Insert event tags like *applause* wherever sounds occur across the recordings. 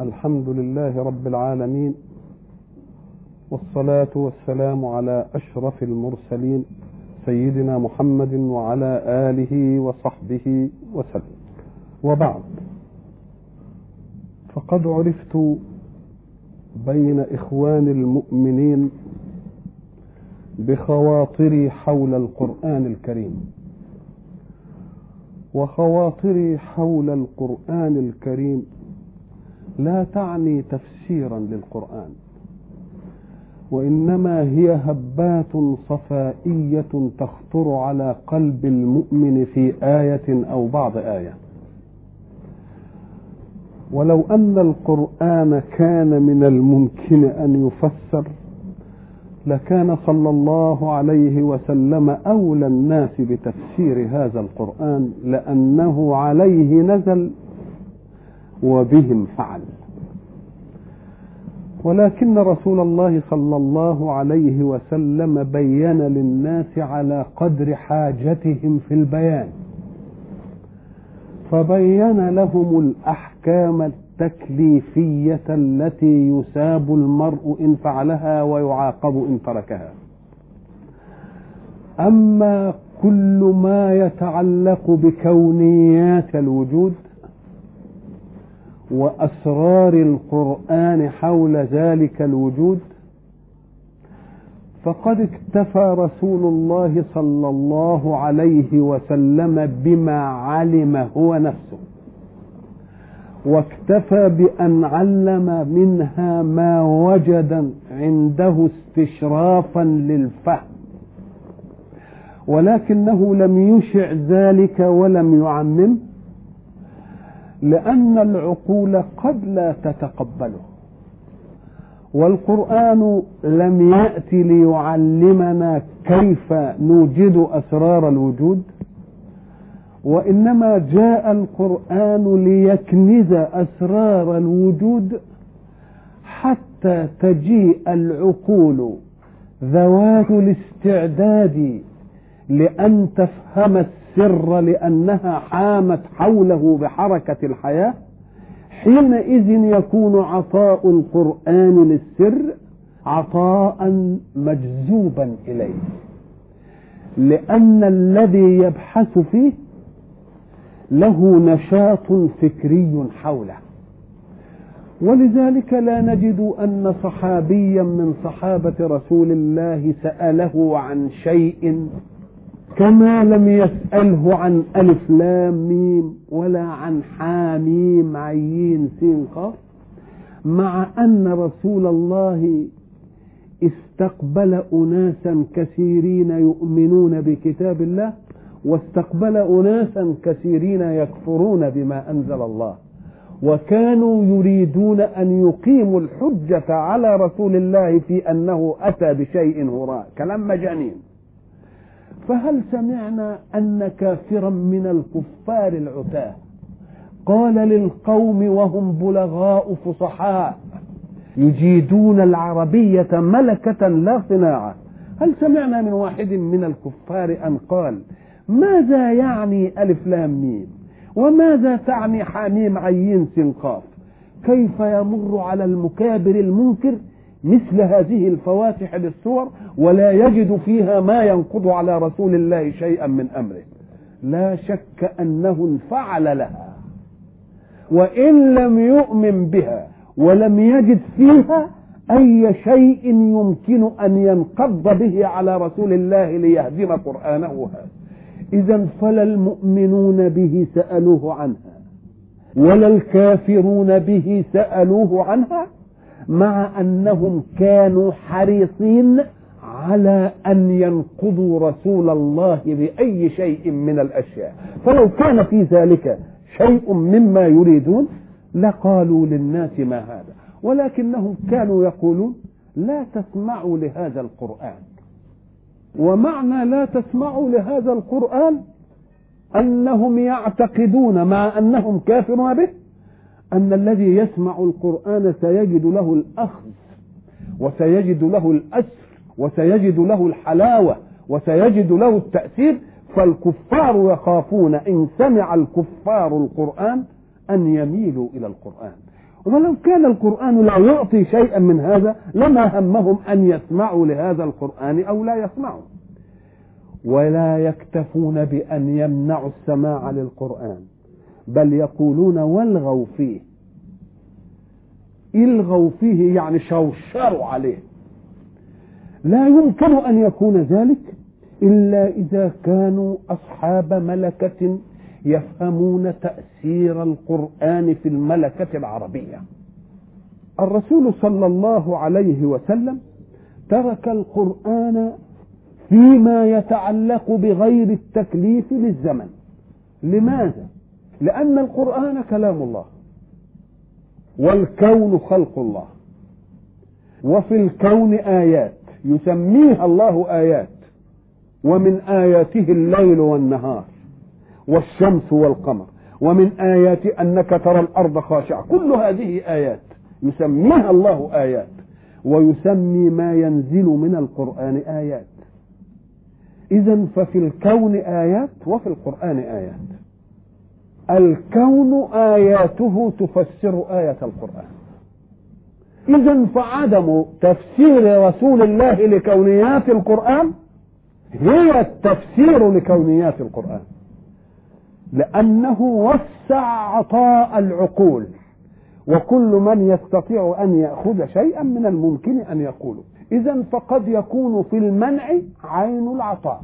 الحمد لله رب العالمين والصلاة والسلام على أشرف المرسلين سيدنا محمد وعلى آله وصحبه وسلم. وبعد فقد عرفت بين إخوان المؤمنين بخواطري حول القرآن الكريم. وخواطري حول القرآن الكريم لا تعني تفسيرا للقرآن وإنما هي هبات صفائية تخطر على قلب المؤمن في آية أو بعض آية. ولو أن القرآن كان من الممكن أن يفسر لكان صلى الله عليه وسلم أولى الناس بتفسير هذا القرآن لأنه عليه نزل وبهم فعل. ولكن رسول الله صلى الله عليه وسلم بين للناس على قدر حاجتهم في البيان. فبين لهم الأحكام التكليفية التي يساب المرء إن فعلها ويعاقب إن تركها. أما كل ما يتعلق بكونيات الوجود وأسرار القرآن حول ذلك الوجود؟ فقد اكتفى رسول الله صلى الله عليه وسلم بما علم هو نفسه واكتفى بأن علم منها ما وجد عنده استشرافا للفهم ولكنه لم يشع ذلك ولم يعممه لأن العقول قد لا تتقبله. والقرآن لم يأتي ليعلمنا كيف نوجد أسرار الوجود وإنما جاء القرآن ليكنز أسرار الوجود حتى تجيء العقول. ذوات الاستعداد لأن تفهم السر لأنها حامت حوله بحركة الحياة حينئذ يكون عطاء القرآن للسر عطاء مجذوبا إليه. لأن الذي يبحث فيه له نشاط فكري حوله. ولذلك لا نجد أن صحابيا من صحابة رسول الله سأله عن شيء كما لم يسأله عن ألف لام ميم ولا عن حاميم عين سين قاف مع أن رسول الله استقبل أناسا كثيرين يؤمنون بكتاب الله واستقبل أناسا كثيرين يكفرون بما أنزل الله. وكانوا يريدون أن يقيموا الحجة على رسول الله في أنه أتى بشيء هراء كلام مجانين. فهل سمعنا أن كافرا من الكفار العتاة؟ قال للقوم وهم بلغاء فصحاء يجيدون العربية ملكة لا صناعة. هل سمعنا من واحد من الكفار أن قال ماذا يعني ألف لام ميم؟ وماذا تعني حاميم عين سنقاف؟ كيف يمر على المكابر المنكر مثل هذه الفواتح للسور ولا يجد فيها ما ينقض على رسول الله شيئا من أمره. لا شك أنه انفعل لها. وإن لم يؤمن بها ولم يجد فيها أي شيء يمكن أن ينقض به على رسول الله ليهدم قرآنه هذا. اذا فلا المؤمنون به سألوه عنها. ولا الكافرون به سألوه عنها. مع أنهم كانوا حريصين على أن ينقضوا رسول الله بأي شيء من الأشياء. فلو كان في ذلك شيء مما يريدون لقالوا للناس ما هذا. ولكنهم كانوا يقولون لا تسمعوا لهذا القرآن. ومعنى لا تسمعوا لهذا القرآن أنهم يعتقدون مع أنهم كافرون به؟ أن الذي يسمع القرآن سيجد له الأخذ وسيجد له الأسر وسيجد له الحلاوة وسيجد له التأثير فالكفار يخافون إن سمع الكفار القرآن أن يميلوا إلى القرآن. ولو كان القرآن لا يعطي شيئا من هذا لما همهم أن يسمعوا لهذا القرآن أو لا يسمعوا. ولا يكتفون بأن يمنعوا السماع للقرآن. بل يقولون والغوا فيه. الغوا فيه يعني شوشروا عليه. لا يمكن أن يكون ذلك إلا إذا كانوا أصحاب ملكة يفهمون تأثير القرآن في الملكة العربية. الرسول صلى الله عليه وسلم ترك القرآن فيما يتعلق بغير التكليف للزمن. لماذا؟ لأن القرآن كلام الله والكون خلق الله وفي الكون آيات يسميها الله آيات ومن آياته الليل والنهار والشمس والقمر ومن آيات أنك ترى الأرض خاشعة كل هذه آيات يسميها الله آيات ويسمي ما ينزل من القرآن آيات إذا ففي الكون آيات وفي القرآن آيات الكون آياته تفسر آية القرآن. إذا فعدم تفسير رسول الله لكونيات القرآن هي التفسير لكونيات القرآن. لأنه وسع عطاء العقول وكل من يستطيع أن يأخذ شيئا من الممكن أن يقوله. إذا فقد يكون في المنع عين العطاء.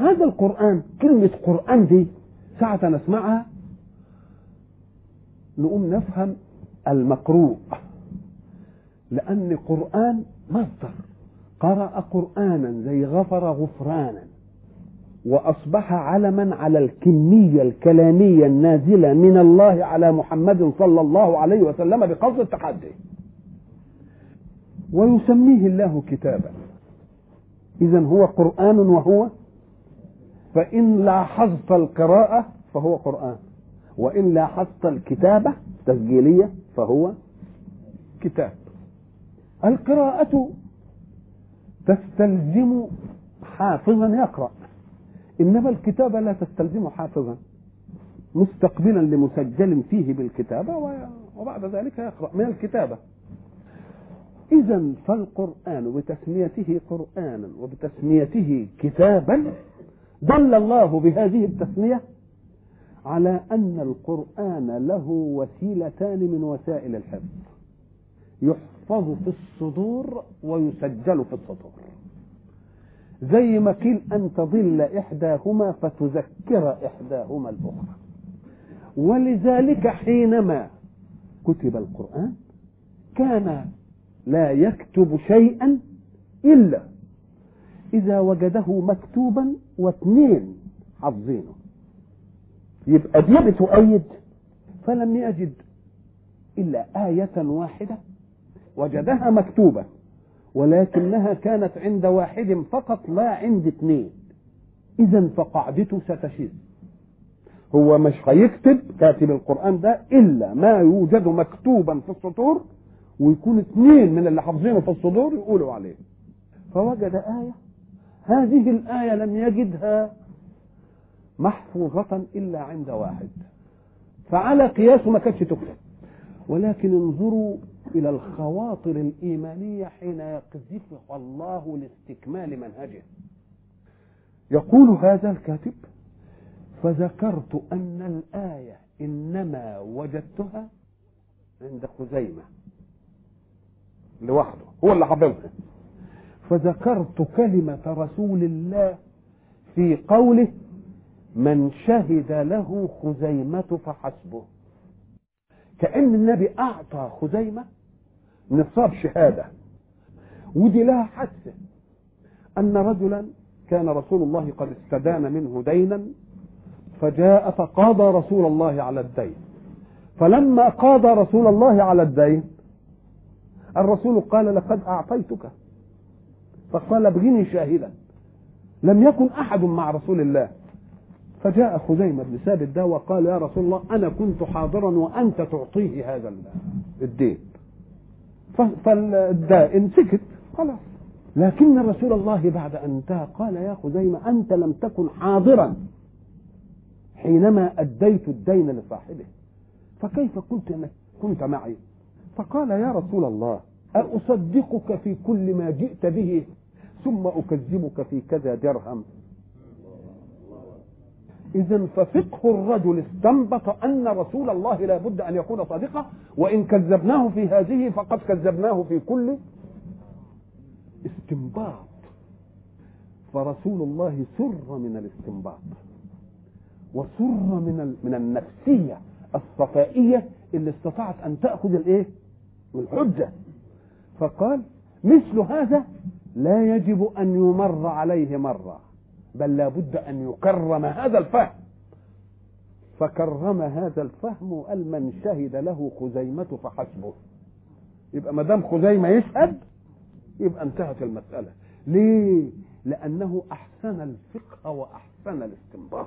هذا القرآن كلمة قرآن دي ساعة نسمعها نقوم نفهم المقروء. لأن قرآن مصدر. قرأ قرآنا زي غفر غفرانا. وأصبح علما على الكمية الكلامية النازلة من الله على محمد صلى الله عليه وسلم بقصد التحدي. ويسميه الله كتابا. إذا هو قرآن وهو فإن لاحظت القراءة فهو قرآن وإن لاحظت الكتابة تسجيلية فهو كتاب. القراءة تستلزم حافظا يقرأ إنما الكتابة لا تستلزم حافظا مستقبلا لمسجل فيه بالكتابة وبعد ذلك يقرأ من الكتابة. إذا فالقرآن بتسميته قرآنا وبتسميته كتابا دل الله بهذه التسمية على أن القرآن له وسيلتان من وسائل الحفظ. يحفظ في الصدور ويسجل في السطور. زي ما قيل أن تضل إحداهما فتذكر إحداهما الأخرى. ولذلك حينما كتب القرآن كان لا يكتب شيئا إلا إذا وجده مكتوبا واثنين حافظينه. يبقى دي بتؤيد فلم يجد إلا آية واحدة وجدها مكتوبة ولكنها كانت عند واحد فقط لا عند اثنين. إذا فقاعدته ستشذ هو مش هيكتب كاتب القرآن ده إلا ما يوجد مكتوبا في السطور ويكون اثنين من اللي حافظينه في الصدور يقولوا عليه. فوجد آية هذه الآية لم يجدها محفوظة إلا عند واحد. فعلى قياسه ما كانتش تكتب ولكن انظروا إلى الخواطر الإيمانية حين يقذفها الله لاستكمال منهجه. يقول هذا الكاتب فذكرت أن الآية إنما وجدتها عند خزيمة. لوحده. هو اللي حافظها. فذكرت كلمة رسول الله في قوله من شهد له خزيمة فحسبه كأن النبي أعطى خزيمة نصاب شهادة. ودي لها حادثة أن رجلا كان رسول الله قد استدان منه دينا فجاء فقاضى رسول الله على الدين. فلما قاضى رسول الله على الدين الرسول قال لقد أعطيتك فقال ابغني شاهدا. لم يكن أحد مع رسول الله. فجاء خزيمة بن ثابت ده وقال يا رسول الله أنا كنت حاضرا وأنت تعطيه هذا الدين. فالدائن سكت خلاص. لكن رسول الله بعد أن انتهى قال يا خزيمة أنت لم تكن حاضرا. حينما أديت الدين لصاحبه. فكيف قلت كنت معي؟ فقال يا رسول الله أصدقك في كل ما جئت به ثم أكذبك في كذا درهم. إذا ففقه الرجل استنبط أن رسول الله لا بد أن يكون صادقا وإن كذبناه في هذه فقد كذبناه في كل استنباط. فرسول الله سر من الاستنباط وسر من من النفسية الصفائية اللي استطاعت أن تأخذ الإيه؟ الحجة. فقال مثل هذا لا يجب أن يمر عليه مرة بل لا بد أن يكرم هذا الفهم. فكرم هذا الفهم وقال من شهد له خزيمة فحسبه. يبقى ما دام خزيمة يشهد يبقى انتهت المسألة. ليه؟ لأنه أحسن الفقه وأحسن الاستنباط.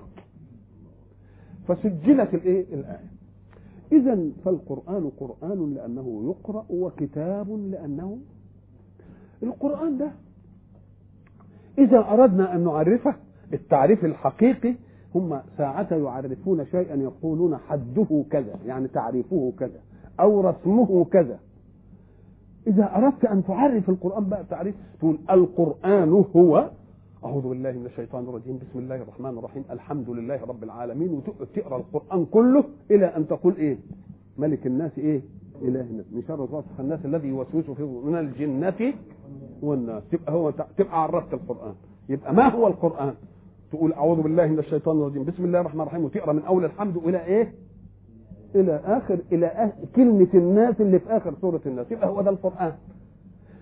فسجلت الإيه؟ الآية. إذا فالقرآن قرآن لأنه يقرأ وكتاب لأنه القرآن ده. إذا أردنا أن نعرفه التعريف الحقيقي هم ساعة يعرفون شيئا يقولون حده كذا يعني تعريفه كذا أو رسمه كذا. إذا أردت أن تعرف القرآن بقى تعريف تقول القرآن هو أعوذ بالله من الشيطان الرجيم. بسم الله الرحمن الرحيم. الحمد لله رب العالمين. وتقرأ القرآن كله إلى أن تقول إيه؟ ملك الناس إيه؟ إله الناس. من شر وسوسة الناس الذي يوسوس في من الجنة والناس. تبقى هو تبقى عرفت القرآن. يبقى ما هو القرآن؟ تقول أعوذ بالله من الشيطان الرجيم. بسم الله الرحمن الرحيم. وتقرأ من أول الحمد إلى إيه؟ إلى آخر. إلى آخر كلمة الناس اللي في آخر سورة الناس. يبقى هو ده القرآن.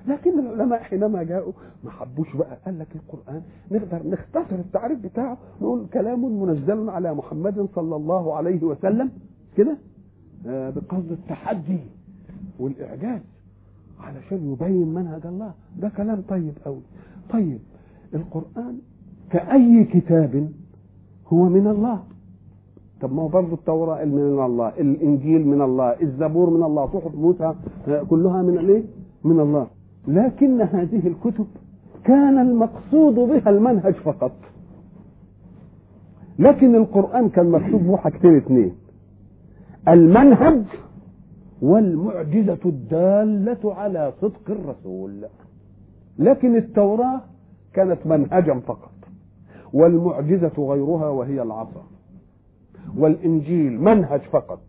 لكن العلماء حينما جاءوا ما حبوش بقى. قال لك القرآن نقدر نختصر التعريف بتاعه نقول كلام منزل على محمد صلى الله عليه وسلم كده آه بقصد التحدي والإعجاز علشان يبين منهج الله. ده كلام طيب قوي طيب القرآن كأي كتاب هو من الله. طب ما هو برضه التوراة من الله الإنجيل من الله الزبور من الله صحف موسى كلها من الايه من الله. لكن هذه الكتب كان المقصود بها المنهج فقط. لكن القرآن كان مكتوب به حاجتين اثنين. المنهج والمعجزة الدالة على صدق الرسول. لكن التوراة كانت منهجا فقط والمعجزة غيرها وهي العصا. والإنجيل منهج فقط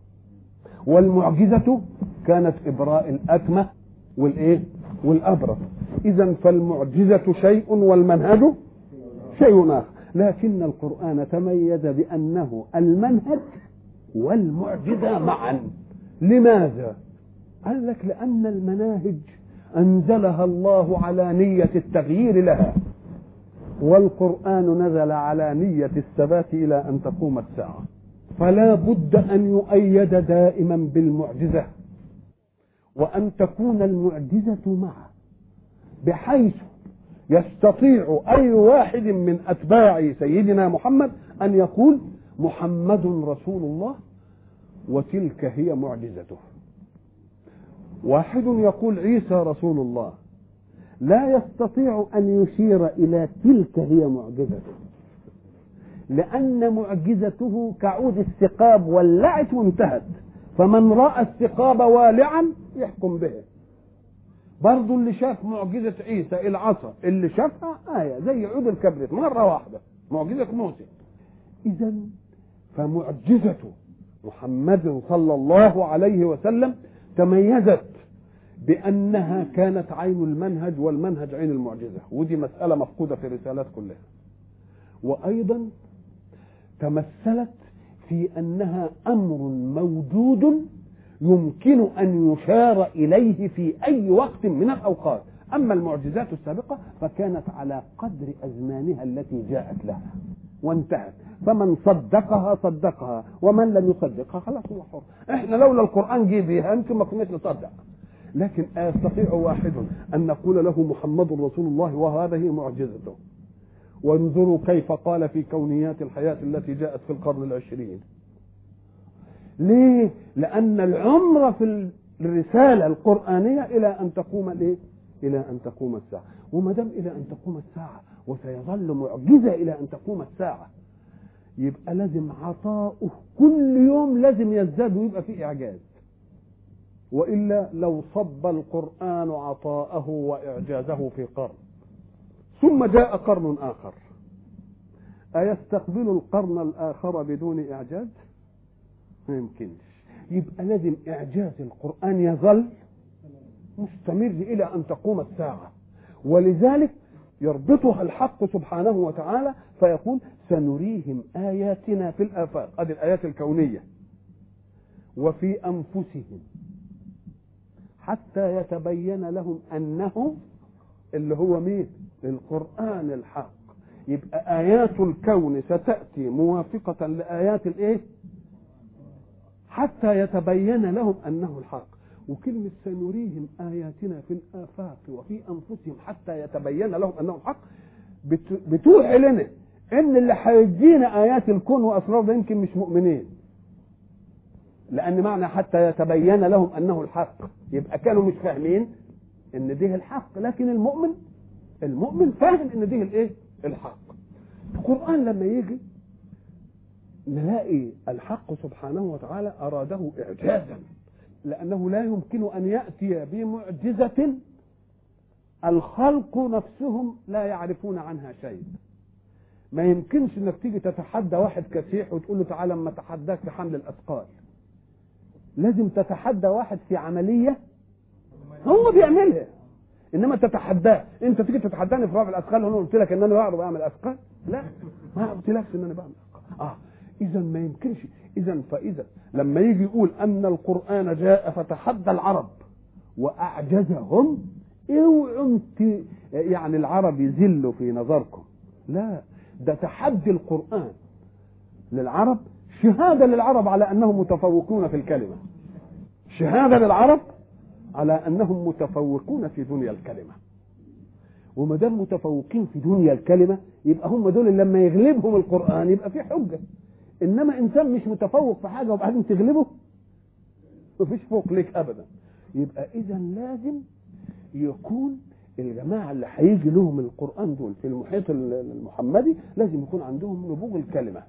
والمعجزة كانت إبراء الأكمة والإيه؟ والأبرص. إذا فالمعجزة شيء والمنهج شيء آخر. لكن القرآن تميز بأنه المنهج والمعجزة معا. لماذا؟ قال لك لأن المناهج أنزلها الله على نية التغيير لها. والقرآن نزل على نية الثبات إلى أن تقوم الساعة. فلا بد أن يؤيد دائما بالمعجزة. وأن تكون المعجزة معه بحيث يستطيع أي واحد من أتباع سيدنا محمد أن يقول محمد رسول الله وتلك هي معجزته. واحد يقول عيسى رسول الله لا يستطيع أن يشير إلى تلك هي معجزته لأن معجزته كعود الثقاب ولعت وانتهت فمن رأى الثقاب والعا يحكم به. برضه اللي شاف معجزة عيسى العصا اللي شافها آية زي عود الكبريت مرة واحدة معجزة موسى. إذا فمعجزة محمد صلى الله عليه وسلم تميزت بأنها كانت عين المنهج والمنهج عين المعجزة. ودي مسألة مفقودة في الرسالات كلها. وأيضا تمثلت في أنها أمر موجود يمكن أن يشار إليه في أي وقت من الأوقات. أما المعجزات السابقة فكانت على قدر أزمانها التي جاءت لها وانتهت. فمن صدقها صدقها. ومن لم يصدقها خلاص هو حر. إحنا لولا القرآن جه بيها أنتم ما كناش نصدق. لكن يستطيع واحد أن نقول له محمد رسول الله وهذه معجزته. وانظروا كيف قال في كونيات الحياة التي جاءت في القرن العشرين. ليه؟ لأن العمر في الرسالة القرآنية إلى أن تقوم الإيه؟ إلى أن تقوم الساعة. وما دام إلى أن تقوم الساعة وسيظل معجزة إلى أن تقوم الساعة يبقى لازم عطاؤه كل يوم لازم يزداد ويبقى فيه إعجاز. وإلا لو صب القرآن عطاءه وإعجازه في قرن ثم جاء قرن آخر. أيستقبل القرن الآخر بدون إعجاز؟ ما يمكنش. يبقى لازم إعجاز القرآن يظل مستمر إلى أن تقوم الساعة. ولذلك يربطها الحق سبحانه وتعالى فيقول سنريهم آياتنا في الآفاق. هذه الآيات الكونية. وفي أنفسهم. حتى يتبين لهم أنه اللي هو مين؟ القرآن الحق. يبقى آيات الكون ستأتي موافقة لآيات الإيه؟ حتى يتبين لهم أنه الحق. وكلمة سنريهم آياتنا في الآفاق وفي أنفسهم حتى يتبين لهم أنه الحق بتوحي لنا إن اللي هيدينا آيات الكون وأسرار ده يمكن مش مؤمنين. لأن معنى حتى يتبين لهم أنه الحق. يبقى كانوا مش فاهمين إن ده الحق لكن المؤمن المؤمن فاهم إن ده الإيه؟ الحق. القرآن لما يجي نلاقي الحق سبحانه وتعالى أراده إعجازا لأنه لا يمكن أن يأتي بمعجزة الخلق نفسهم لا يعرفون عنها شيء. ما يمكنش إنك تيجي تتحدى واحد كسيح وتقول له تعالى أما اتحداك في حمل الأثقال. لازم تتحدى واحد في عملية هو بيعملها. إنما تتحداه. أنت تيجي تتحداني في رفع الأثقال وأنا قلت لك إن أنا بعرف أعمل أثقال؟ لا ما قلتلكش إن أنا بعمل أثقال. آه اذا ما يمكنش. اذا فإذا لما يجي يقول أن القرآن جاء فتحدى العرب وأعجزهم اوعوا يعني العرب يذلوا في نظركم؟ لا ده تحدي القرآن للعرب شهادة للعرب على أنهم متفوقون في الكلمة. شهادة للعرب على أنهم متفوقون في دنيا الكلمة. وما دام متفوقين في دنيا الكلمة يبقى هم دول لما يغلبهم القرآن يبقى في حجة. إنما إنسان مش متفوق في حاجة وبعدين تغلبه مفيش فوق ليك ابدا. يبقى اذا لازم يكون الجماعة اللي هيجي لهم القرآن دول في المحيط المحمدي لازم يكون عندهم نبوغ الكلمة.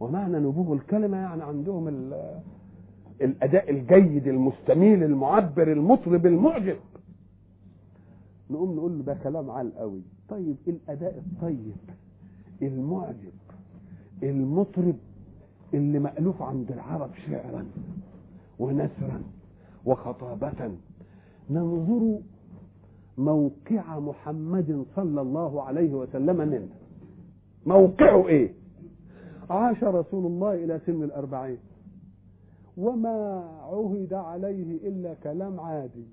ومعنى نبوغ الكلمة يعني عندهم الأداء الجيد المستميل المعبر المطرب المعجب. نقوم نقول له ده كلام عال قوي. طيب الأداء الطيب المعجب المطرب اللي مألوف عند العرب شعرا ونثرا وخطابة. ننظر موقع محمد صلى الله عليه وسلم منه موقعه إيه؟ عاش رسول الله إلى سن الأربعين. وما عهد عليه إلا كلام عادي.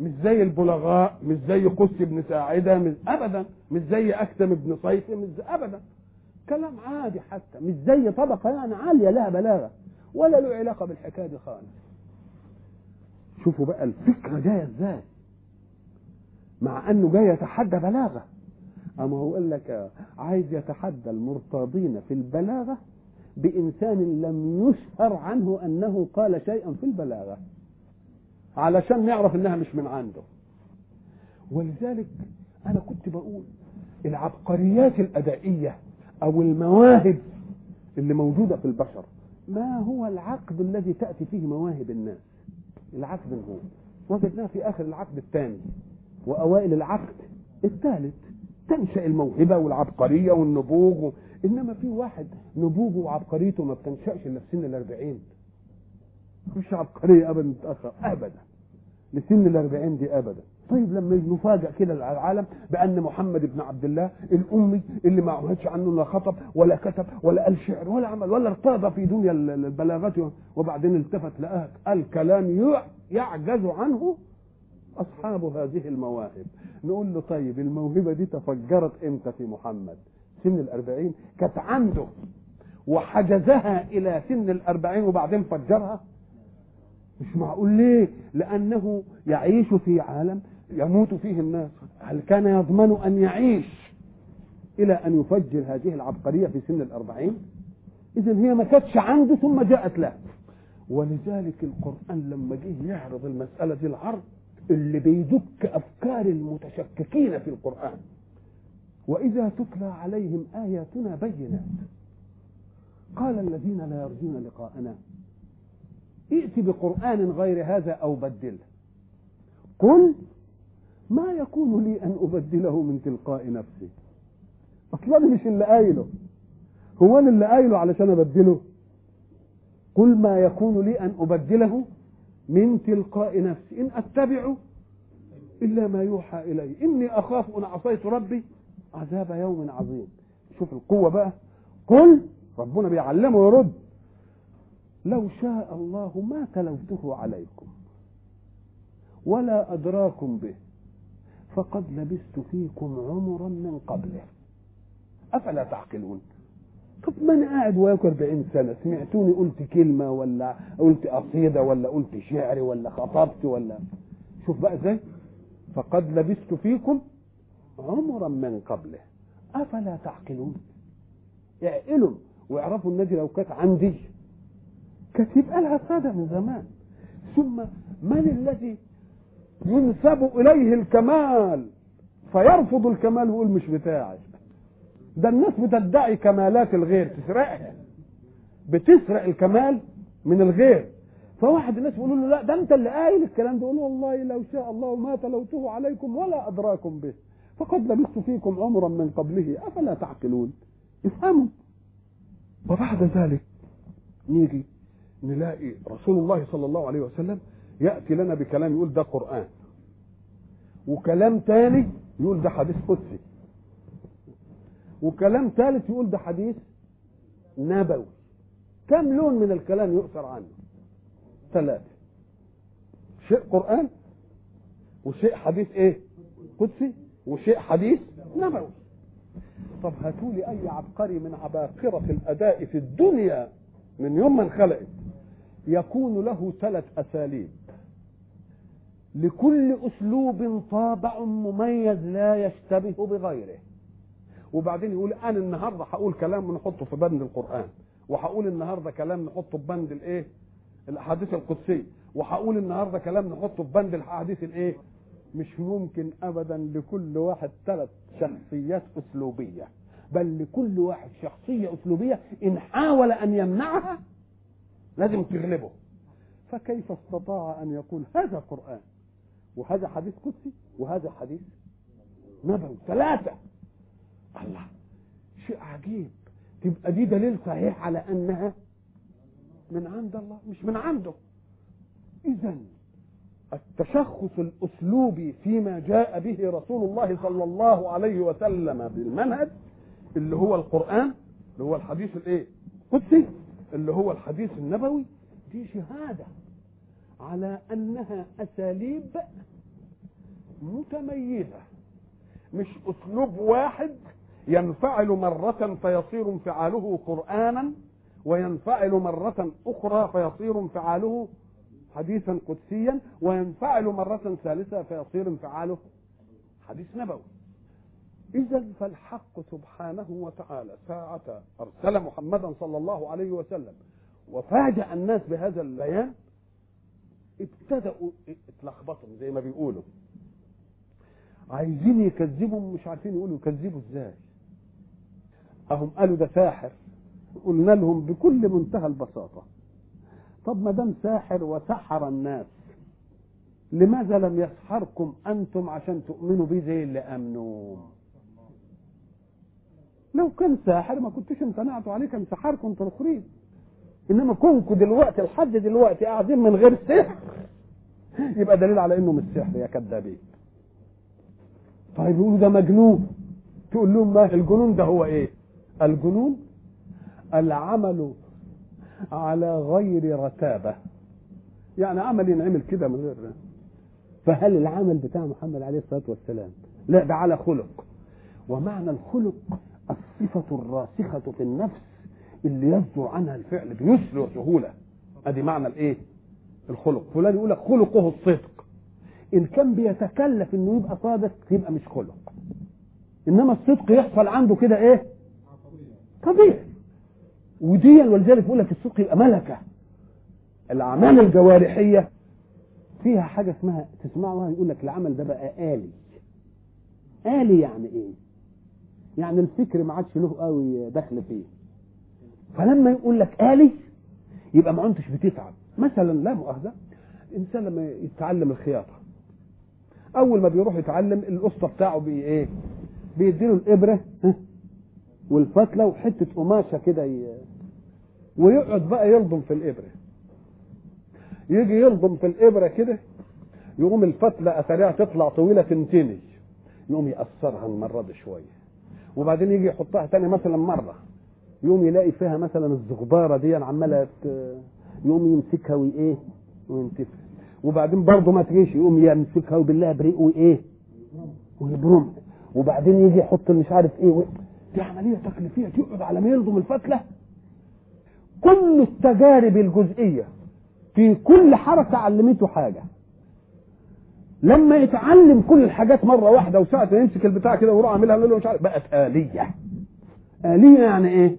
مش زي البلغاء مش زي قس بن ساعدة مش ابدا. مش زي أكتم بن صيف مش ابدا. كلام عادي حتى مش زي طبقة يعني عالية لها بلاغة ولا له علاقة بالحكاية دي خالص. شوفوا بقى الفكرة جاية إزاي. مع إنه جاي يتحدى بلاغة. أما هو قال لك عايز يتحدى المرتاضين في البلاغة بإنسان لم يشهر عنه أنه قال شيئا في البلاغة علشان نعرف أنها مش من عنده. ولذلك أنا كنت بقول العبقريات الأدائية أو المواهب اللي موجودة في البشر. ما هو العقد الذي تأتي فيه مواهب الناس؟ العقد هو وجدناه في آخر العقد الثاني. وأوائل العقد الثالث. تنشأ الموهبة والعبقرية والنبوغ. و... إنما في واحد نبوغه وعبقريته ما بتنشأش إلا في سن الأربعين. مش عبقرية أبدا متأخر. أبدا. لسن الأربعين دي أبدا. طيب لما نفاجأ كده العالم بأن محمد بن عبد الله الأمي اللي ما عهدش عنه لا خطب ولا كتب ولا قال شعر ولا عمل ولا ارتضى في دنيا البلاغات وبعدين التفت لقاه قال كلام يعجز عنه أصحاب هذه المواهب. نقول له طيب الموهبة دي تفجرت إمتى في محمد؟ سن الأربعين كانت عنده وحجزها إلى سن الأربعين وبعدين فجرها؟ مش معقول ليه؟ لأنه يعيش في عالم يموت فيه الناس. هل كان يضمن أن يعيش إلى أن يفجر هذه العبقرية في سن الأربعين؟ إذا هي ما كانتش عنده ثم جاءت له ولذلك القرآن لما جه يعرض المسألة دي العرض اللي بيدك أفكار المتشككين في القرآن. وإذا تتلى عليهم آياتنا بينات. قال الذين لا يرجون لقاءنا ائت بقرآن غير هذا أو بدله. قل ما يكون لي أن أبدله من تلقاء نفسي. أصلا مش اللي قايله. هو أنا اللي قايله علشان أبدله. قل ما يكون لي أن أبدله من تلقاء نفسي. إن أتبع إلا ما يوحى إلي. إني أخاف أن عصيت ربي. عذاب يوم عظيم. شوف القوة بقى. قل ربنا بيعلمه ويرد لو شاء الله ما تلوته عليكم. ولا أدراكم به. فقد لبثت فيكم عمرا من قبله. أفلا تعقلون؟ طب ما أنا قاعد وياكم 40 سنة؟ سمعتوني قلت كلمة ولا قلت قصيدة ولا قلت شعر ولا خطبت ولا؟ شوف بقى إزاي. فقد لبثت فيكم عمرا من قبله. أفلا تعقلون؟ اعقلوا واعرفوا النادي لو كانت عندي. كانت يبقى لها سادة من زمان. ثم من الذي ينسب إليه الكمال فيرفض الكمال ويقول مش بتاعي. ده الناس بتدعي كمالات الغير تسرقها. بتسرق الكمال من الغير. فواحد الناس يقولوا له لا ده أنت اللي قايل الكلام ده. يقول والله لو شاء الله ما تلوته عليكم ولا أدراكم به. فقد لبثت فيكم عمرا من قبله. أفلا تعقلون؟ افهموا. وبعد ذلك نيجي نلاقي رسول الله صلى الله عليه وسلم يأتي لنا بكلام يقول ده قرآن. وكلام تاني يقول ده حديث قدسي. وكلام ثالث يقول ده حديث نبوي. كم لون من الكلام يؤثر عنه؟ ثلاثة. شيء قرآن وشيء حديث إيه؟ قدسي وشيء حديث نبوي. طب هاتوا لي أي عبقري من عباقرة الأداء في الدنيا من يوم ما انخلقت يكون له ثلاث أساليب. لكل أسلوب طابع مميز لا يشتبه بغيره. وبعدين يقول أنا النهارده هقول كلام نحطه في بند القرآن وهقول النهارده كلام نحطه في بند الإيه؟ الأحاديث القدسية وهقول النهارده كلام نحطه في بند الأحاديث الإيه؟ مش ممكن ابدا لكل واحد ثلاث شخصيات أسلوبية بل لكل واحد شخصية أسلوبية إن حاول أن يمنعها لازم تغلبه. فكيف استطاع أن يقول هذا قران وهذا حديث قدسي وهذا حديث نبوي. ثلاثة. الله شيء عجيب. تبقى دي دليل صحيح على أنها من عند الله مش من عنده. اذا التشخص الاسلوبي فيما جاء به رسول الله صلى الله عليه وسلم بالمنهج اللي هو القرآن اللي هو الحديث الإيه؟ قدسي اللي هو الحديث النبوي دي شهادة. على أنها أساليب متميزة. مش أسلوب واحد ينفعل مرة فيصير انفعاله قرآنا وينفعل مرة أخرى فيصير انفعاله حديثا قدسيا وينفعل مرة ثالثة فيصير انفعاله حديث نبوي. إذا فالحق سبحانه وتعالى ساعة أرسل محمدا صلى الله عليه وسلم وفاجأ الناس بهذا البيان ابتدأوا اتلخبطوا زي ما بيقولوا. عايزين يكذبوا مش عارفين يقولوا يكذبوا إزاي. أهم قالوا ده ساحر. قلنا لهم بكل منتهى البساطة طب ما دام ساحر وسحر الناس لماذا لم يسحركم أنتم عشان تؤمنوا بيه زي اللي امنوا لو كان ساحر ما كنتوش امتنعتوا عليه كان سحركم الاخرين إنما كونكم دلوقتي لحد دلوقتي قاعدين من غير سحر. يبقى دليل على إنه مش سحر يا كذابين. طيب يقولوا ده مجنون. تقول لهم ما الجنون ده هو إيه؟ الجنون؟ العمل على غير رتابة. يعني عمل ينعمل كده من غير فهل العمل بتاع محمد عليه الصلاة والسلام لا ده على خلق؟ ومعنى الخلق الصفة الراسخة في النفس اللي يصدر عنها الفعل بيسر وسهولة ادي معنى الايه؟ الخلق. فلان يقول لك خلقه الصدق. إن كان بيتكلف إنه يبقى صادق يبقى مش خلق. إنما الصدق يحصل عنده كده إيه؟ طبيعي. ودي ولذلك يقول لك الصدق يبقى ملكة. الأعمال الجوارحية فيها حاجة اسمها تسمعوها يقول لك العمل ده بقى آلي. آلي يعني إيه؟ يعني الفكر ما عادش له قوي دخل فيه. فلما يقول لك آلي يبقى ما انتش بتتعب. مثلا لا مؤاخذة الإنسان لما يتعلم الخياطة أول ما بيروح يتعلم القسطه بتاعه بي إيه؟ بيديله الإبرة ها، والفتلة وحتة قماشة كده ي... ويقعد بقى يلضم في الإبرة. يجي يلضم في الإبرة كده يقوم الفتلة اثرها تطلع طويلة تنتني يقوم يقصرها المرة دي شوية وبعدين يجي يحطها تاني مثلا مرة. يقوم يلاقي فيها مثلا الزغبارة دي عمالة يقوم يمسكها وإيه؟ وينتفها وبعدين برضه ما تجيش يقوم يمسكها وبالله بريق وإيه؟ ويبرمها وبعدين يجي يحط مش عارف إيه. دي عملية تكليفيه تقعد على ما يلضم الفتلة. كل التجارب الجزئية في كل حركة علمته حاجة. لما يتعلم كل الحاجات مرة واحدة وساعة يمسك البتاع كده ويروح عاملها له مش عارف بقت آلية. آلية يعني إيه؟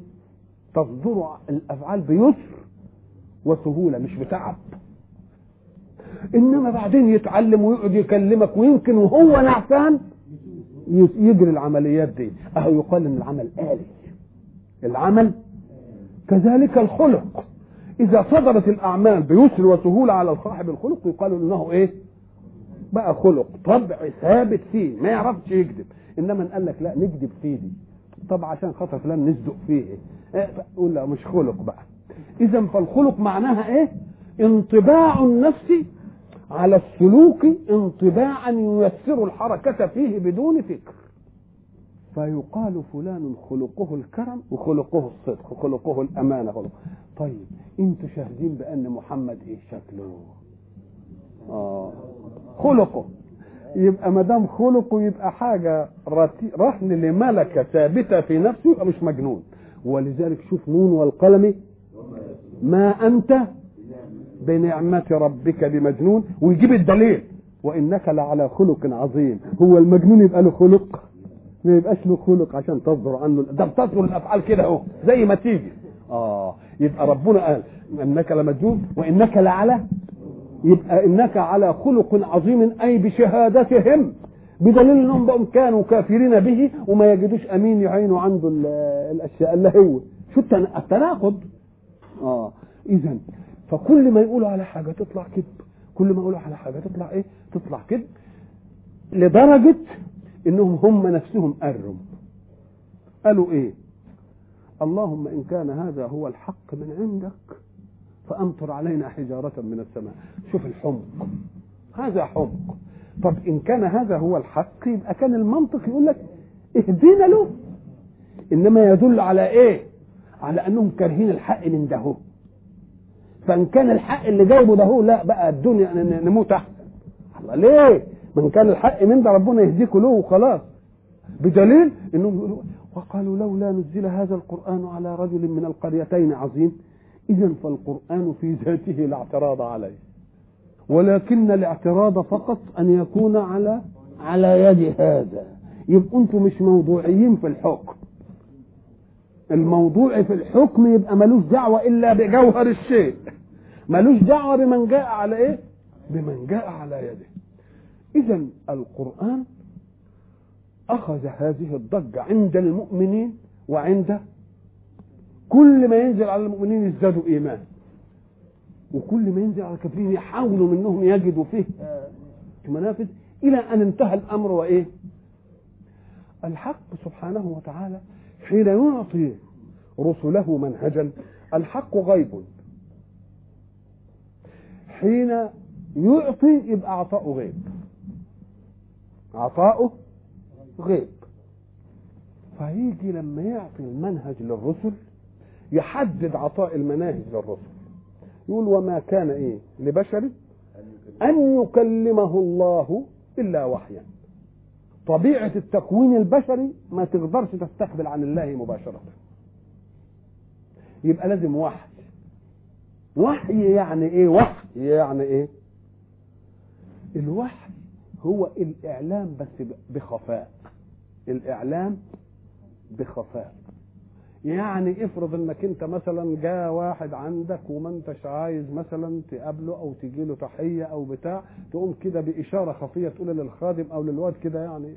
تصدر الأفعال بيسر وسهولة مش بتعب. إنما بعدين يتعلم ويقعد يكلمك ويمكن وهو نعسان يجري العمليات دي. أهو يقال إن العمل آلي. العمل كذلك الخلق. إذا صدرت الأعمال بيسر وسهولة على صاحب الخلق يقال إنه إيه؟ بقى خلق. طبع ثابت فيه ما يعرفش يكذب. إنما قال لك لا نكذب فيه دي. طب عشان خاطر فلان نصدق فيه إيه؟ قول لا مش خلق بقى. إذا فالخلق معناها إيه؟ انطباع النفس على السلوك انطباعا ييسر الحركة فيه بدون فكر. فيقال فلان خلقه الكرم وخلقه الصدق وخلقه الأمانة خلقه. طيب أنتوا شاهدين بأن محمد إيه شكله؟ آه. خلقه. يبقى ما دام خلقه يبقى رتي- رهن لملكة ثابتة في نفسه يبقى مش مجنون. ولذلك شوف نون والقلم ما أنت بنعمة ربك بمجنون ويجيب الدليل. وإنك لعلى خلق عظيم. هو المجنون يبقى له خلق ما يبقاش له خلق عشان تصدر عنه. ده بتصدر الأفعال كده أهو زي ما تيجي. آه يبقى ربنا قال إنك لمجنون وإنك لعلى يبقى إنك على خلق عظيم أي بشهادتهم. بدليل انهم بقوا كانوا كافرين به وما يجدوش امين يعينوا عنده ال- الاشياء اللي هو. شو التنا- التناقض؟ آه. اذا فكل ما يقولوا على حاجة تطلع كذب. كل ما يقولوا على حاجة تطلع إيه؟ تطلع كذب. لدرجة إنهم هم نفسهم قروا. قالوا إيه؟ اللهم إن كان هذا هو الحق من عندك فأمطر علينا حجارة من السماء. شوف الحمق. هذا حمق. طب إن كان هذا هو الحق يبقى كان المنطق يقول لك اهدينا له. إنما يدل على إيه؟ على أنهم كارهين الحق من ده. هو. فإن كان الحق اللي جايبه ده هو لا بقى الدنيا نموت أحسن. الله ليه؟ من كان الحق من ده ربنا يهديكوا له وخلاص. بدليل إنهم يقولوا وقالوا لولا نزل هذا القرآن على رجل من القريتين عظيم. اذا فالقرآن في ذاته لا اعتراض عليه. ولكن الاعتراض فقط أن يكون على على يد هذا. يبقوا أنتم مش موضوعيين في الحكم. الموضوع في الحكم يبقى ملوش دعوة إلا بجوهر الشيء. ملوش دعوة بمن جاء على إيه؟ بمن جاء على يده. إذا القرآن أخذ هذه الضجة عند المؤمنين وعند كل ما ينزل على المؤمنين يزدادوا ايمان وكل ما ينزل على الكافرين يحاولوا منهم يجدوا فيه منافذ إلى أن انتهى الأمر وإيه؟ الحق سبحانه وتعالى حين يعطي رسله منهجا الحق غيب. حين يعطي يبقى عطاؤه غيب. عطاؤه غيب. فيجي لما يعطي المنهج للرسل يحدد عطاء المناهج للرسل. يقول وما كان إيه؟ لبشر أن يكلمه الله إلا وحيا. طبيعة التكوين البشري ما تقدرش تستقبل عن الله مباشرة. يبقى لازم وحي. وحي يعني إيه؟ وحي يعني إيه؟ الوحي هو الإعلام بس بخفاء. الإعلام بخفاء. يعني افرض انك انت مثلا جاء واحد عندك وما انتش عايز مثلا تقابله أو تجي له تحية أو بتاع تقوم كده بإشارة خفية تقول للخادم أو للواد كده يعني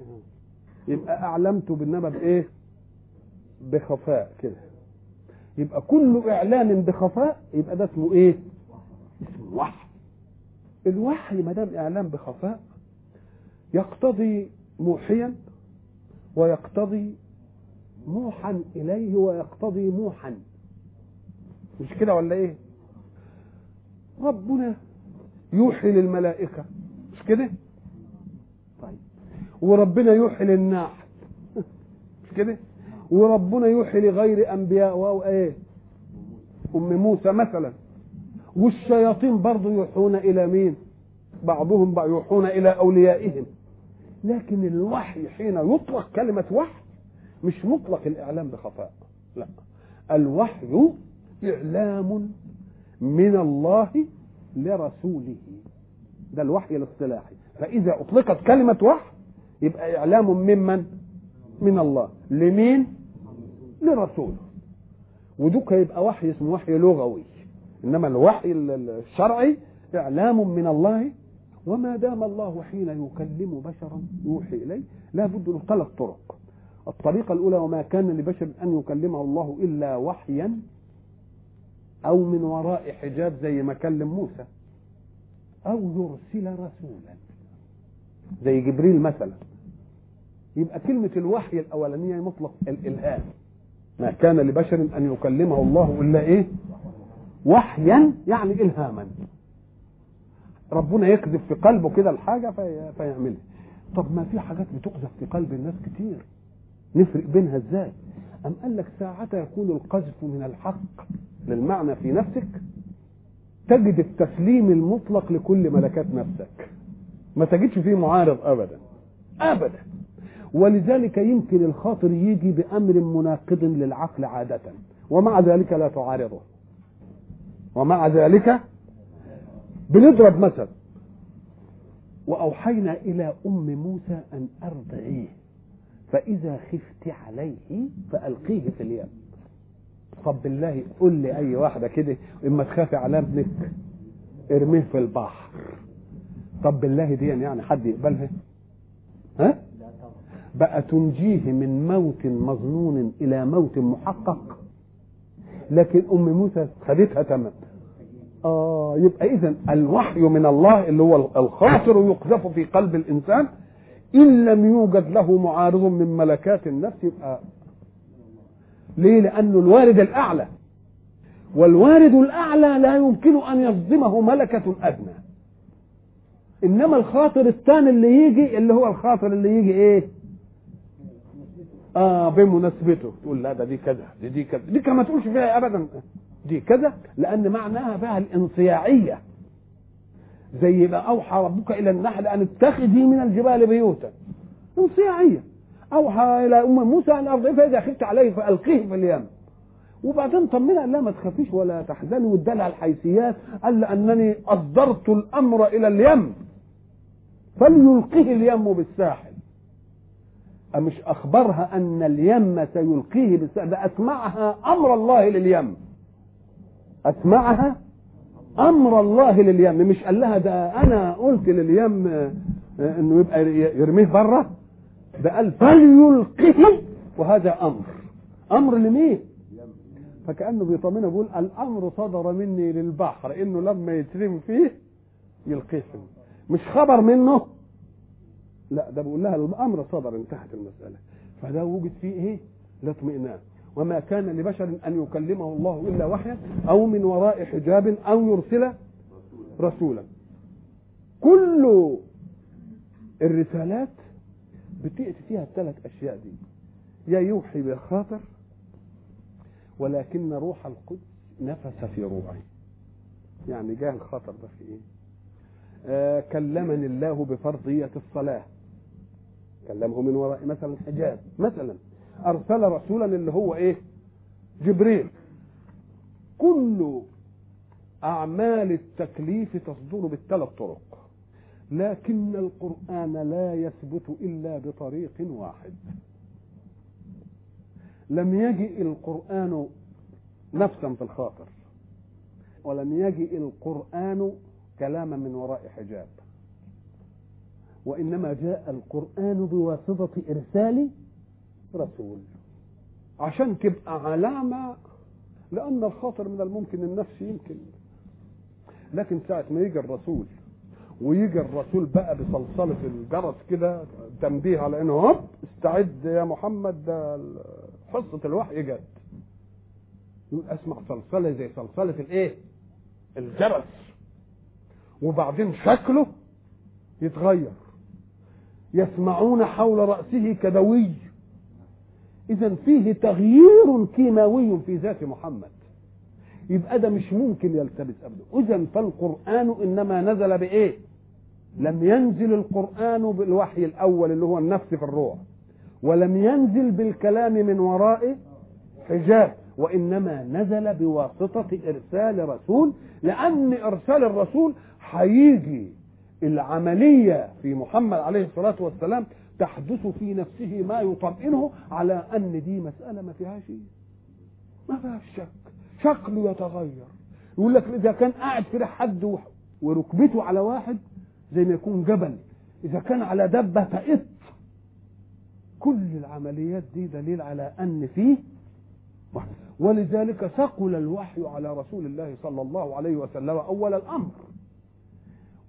يبقى أعلمته بالنبى بإيه؟ بخفاء كده يبقى كل إعلان بخفاء يبقى ده اسمه إيه؟ اسمه وحي الوحي ما دام اعلام بخفاء يقتضي موحيا ويقتضي موحا إليه ويقتضي موحا. مش كده ولا إيه؟ ربنا يوحي للملائكة. مش كده؟ طيب. وربنا يوحي للناحل *laughs* مش كده؟ وربنا يوحي لغير أنبياء واو إيه؟ أم موسى مثلا. والشياطين برضه يوحون إلى مين؟ بعضهم يوحون إلى أوليائهم. لكن الوحي حين يطلق كلمة وحي مش مطلق الإعلام بخفاء لا. الوحي إعلام من الله لرسوله. ده الوحي الاصطلاحي. فإذا أطلقت كلمة وحي يبقى إعلام ممن من؟ الله. لمين؟ لرسوله. ودوك يبقى وحي اسمه وحي لغوي. إنما الوحي الشرعي إعلام من الله. وما دام الله حين يكلم بشرا يوحي إليه لا بد له ثلاث طرق. الطريقة الأولى وما كان لبشر أن يكلمه الله إلا وحيا أو من وراء حجاب زي ما كلم موسى أو يرسل رسولا. زي جبريل مثلا. يبقى كلمة الوحي الأولانية مطلق الإلهام. ما كان لبشر أن يكلمه الله إلا إيه؟ وحيا يعني إلهاما. ربنا يكذب في قلبه كده الحاجة في فيعملها. طب ما في حاجات بتقذف في قلب الناس كتير. نفرق بينها إزاي؟ أم قال لك ساعة يكون القذف من الحق للمعنى في نفسك؟ تجد التسليم المطلق لكل ملكات نفسك. ما تجدش فيه معارض أبدا. أبدا. ولذلك يمكن الخاطر يجي بأمر مناقض للعقل عادة. ومع ذلك لا تعارضه. ومع ذلك بنضرب مثل. وأوحينا إلى أم موسى أن أرضعيه. فإذا خفت عليه فألقيه في اليم. طب بالله قول لي أي واحدة كده إما تخافي على ابنك ارميه في البحر. طب بالله دي يعني حد يقبلها؟ ها؟ بقى تنجيه من موت مظنون إلى موت محقق. لكن أم موسى خدتها تمام. آه يبقى إذا الوحي من الله اللي هو الخاطر يقذف في قلب الإنسان إن لم يوجد له معارض من ملكات النفس يبقى ليه؟ لأنه الوارد الأعلى. والوارد الأعلى لا يمكن أن يصدمه ملكة أدنى. إنما الخاطر الثاني اللي يجي اللي هو الخاطر اللي يجي إيه؟ آه بمناسبته. تقول لا ده دي كذا دي دي كذا. دي كما تقولش فيها ابدا. دي كذا لأن معناها فيها الانصياعية. زي ما أوحى ربك إلى النحل أن اتخذي من الجبال بيوتا. انصياعيه أوحى إلى أم موسى أن ارضيه فإذا خفت عليه فألقيه في اليم. وبعدين طمنها لا ما تخافيش ولا تحزني. وادالها الحيثيات قال لانني أصدرت الأمر إلى اليم. فليلقيه اليم بالساحل. مش أخبرها أن اليم سيلقيه بالساحل؟ ده أسمعها أمر الله لليم. أسمعها أمر الله لليم مش قال لها ده أنا قلت لليم إنه يبقى يرميه بره ده قال فليلقه وهذا أمر. أمر لمين؟ فكأنه بيطمنه بيقول الأمر صدر مني للبحر إنه لما يترمي فيه يلقيه. مش خبر منه؟ لا ده بيقول لها الأمر صدر انتهت المسألة. فده وجد فيه إيه؟ الاطمئنان. وما كان لبشر أن يكلمه الله إلا وحيا أو من وراء حجاب أو يرسل رسولا. كل الرسالات بتأتي فيها الثلاث أشياء دي. يا يوحي بالخاطر ولكن روح القدس نفس في روعي يعني جاء الخاطر ده في إيه؟ آه كلمني الله بفرضية الصلاة. كلمه من وراء مثلا حجاب مثلا. أرسل رسولا اللي هو إيه؟ جبريل. كل أعمال التكليف تصدر بالثلاث طرق. لكن القرآن لا يثبت إلا بطريق واحد. لم يجئ القرآن نفسا في الخاطر ولم يجئ القرآن كلاما من وراء حجاب. وإنما جاء القرآن بواسطة إرسال رسول. عشان تبقى علامة لأن الخاطر من الممكن النفس يمكن. لكن ساعة ما يجي الرسول ويجي الرسول بقى بصلصلة الجرس كده تنبيه على إنه هوب استعد يا محمد ده حصة الوحي جت. يقول أسمع صلصلة زي صلصلة الإيه؟ الجرس. وبعدين شكله يتغير. يسمعون حول رأسه كدوي. إذا فيه تغيير كيماوي في ذات محمد. يبقى ده مش ممكن يلتبس أبدا. إذا فالقرآن إنما نزل بإيه؟ لم ينزل القرآن بالوحي الأول اللي هو النفس في الروح ولم ينزل بالكلام من وراء حجاب وإنما نزل بواسطة إرسال رسول لأن إرسال الرسول هيجي العملية في محمد عليه الصلاة والسلام تحدث في نفسه ما يطمئنه على أن دي مسألة ما فيهاش ما فيهاش شك. شكله يتغير. يقول لك إذا كان قاعد كده حد وركبته على واحد زي ما يكون جبل. إذا كان على دبة تقط كل العمليات دي دليل على أن فيه ولذلك ثقل الوحي على رسول الله صلى الله عليه وسلم أول الأمر.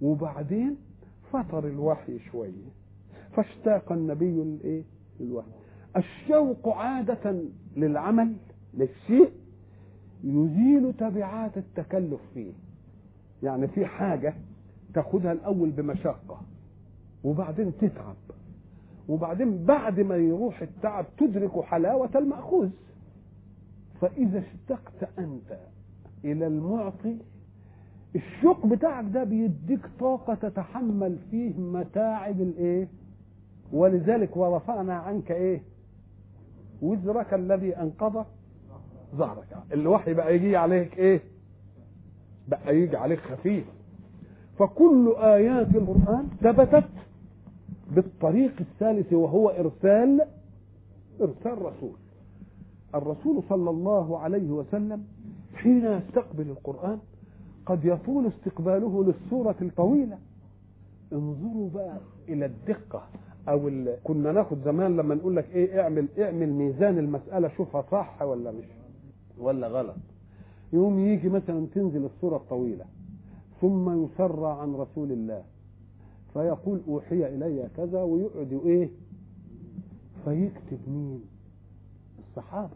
وبعدين فطر الوحي شوية. فاشتاق النبي الإيه؟ للوحي. الشوق عادة للعمل للشيء يزيل تبعات التكلف فيه. يعني في حاجة تاخدها الأول بمشقة وبعدين تتعب وبعدين بعد ما يروح التعب تدرك حلاوة المأخوذ. فإذا اشتقت أنت إلى المعطي الشوق بتاعك ده بيديك طاقة تتحمل فيه متاعب الإيه؟ ولذلك ورفعنا عنك إيه؟ وزرك الذي أنقض ظهرك. الوحي بقى يجي عليك إيه؟ بقى يجي عليك خفيف. فكل آيات القرآن ثبتت بالطريق الثالث وهو إرسال إرسال رسول. الرسول صلى الله عليه وسلم حين يستقبل القرآن قد يطول استقباله للصورة الطويلة. انظروا بقى إلى الدقة. أو ال... كنا ناخد زمان لما نقول لك إيه اعمل اعمل ميزان المسألة شوفها صح ولا مش. ولا غلط. يوم يجي مثلا تنزل الصورة الطويلة ثم يسرى عن رسول الله فيقول أوحي إلي كذا ويقعد إيه؟ فيكتب مين؟ الصحابة.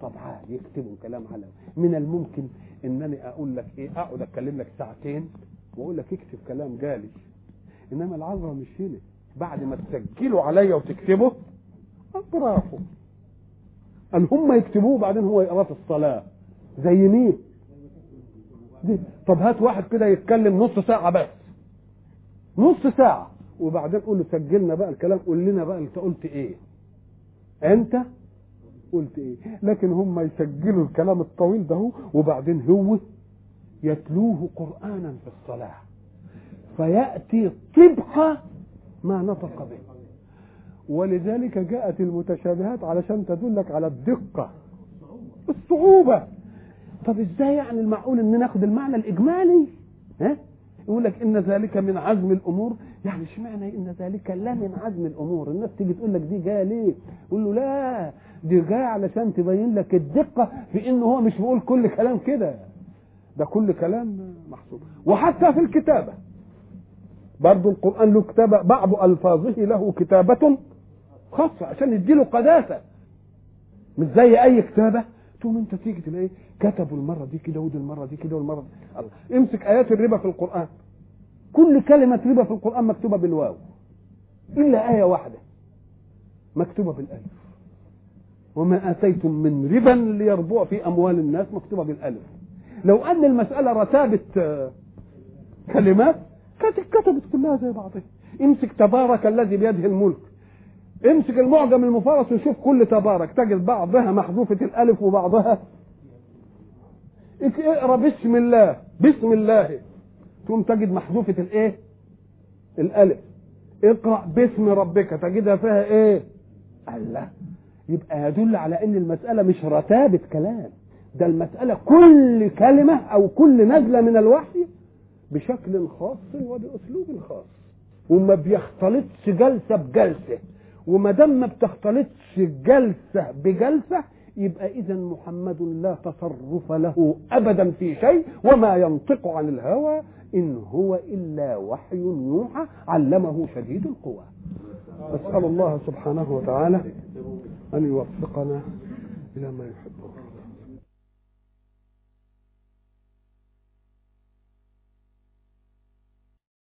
طبعا يكتبوا كلام على من الممكن إنني أقول لك إيه؟ أقعد أتكلم لك ساعتين وأقول لك اكتب كلام جالي إنما العذراء مش هنا. بعد ما تسجلوا عليا وتكتبه برافو قال هم يكتبوه وبعدين هو يقراه في الصلاة. زي مين. طب هات واحد كده يتكلم نص ساعة بس. نص ساعة. وبعدين قول له سجلنا بقى الكلام قول لنا بقى أنت قلت إيه. أنت قلت إيه. لكن هم يسجلوا الكلام الطويل ده وبعدين هو يتلوه قرآنا في الصلاة. فيأتي طبق ما نطق به. ولذلك جاءت المتشابهات علشان تدلك على الدقة الصعوبة. طب إزاي يعني المعقول إن ناخد المعنى الإجمالي؟ ها؟ يقول لك إن ذلك من عزم الأمور. يعني إشمعنى إن ذلك لا من عزم الأمور؟ الناس تيجي تقول لك دي جاية ليه؟ يقول له لا دي جاية علشان تبين لك الدقة في إن هو مش بيقول كل كلام كده. ده كل كلام محسوب. وحتى في الكتابة. برضو القرآن له كتابه بعض ألفاظه له كتابة خاصة عشان يديله قداسة. مش زي أي كتابة. تقوم أنت تيجي تلاقي كتبوا المرة دي كده ودي المرة دي كده والمرة دي. الله. امسك آيات الربا في القرآن. كل كلمة ربا في القرآن مكتوبة بالواو. إلا آية واحدة. مكتوبة بالألف. وما آتيتم من ربا ليربوع في أموال الناس مكتوبة بالألف. لو أن المسألة رتابة كلمات كانت اتكتبت كلها زي بعضها. امسك تبارك الذي بيده الملك. امسك المعجم المفرس وشوف كل تبارك. تجد بعضها محذوفة الألف وبعضها. اقرأ بسم الله. بسم الله. تقوم تجد محذوفة الإيه؟ الألف. اقرأ باسم ربك. تجدها فيها إيه؟ الله. يبقى يدل على إن المسألة مش رتابة كلام. ده المسألة كل كلمة أو كل نزلة من الوحي بشكل خاص وبأسلوب خاص. وما بيختلطش جلسة بجلسة. وما دام ما بتختلطش جلسة بجلسة يبقى إذا محمد لا تصرف له أبدا في شيء وما ينطق عن الهوى إن هو إلا وحي يوحى علمه شديد القوى. أسأل الله سبحانه وتعالى أن يوفقنا إلى ما يحبه.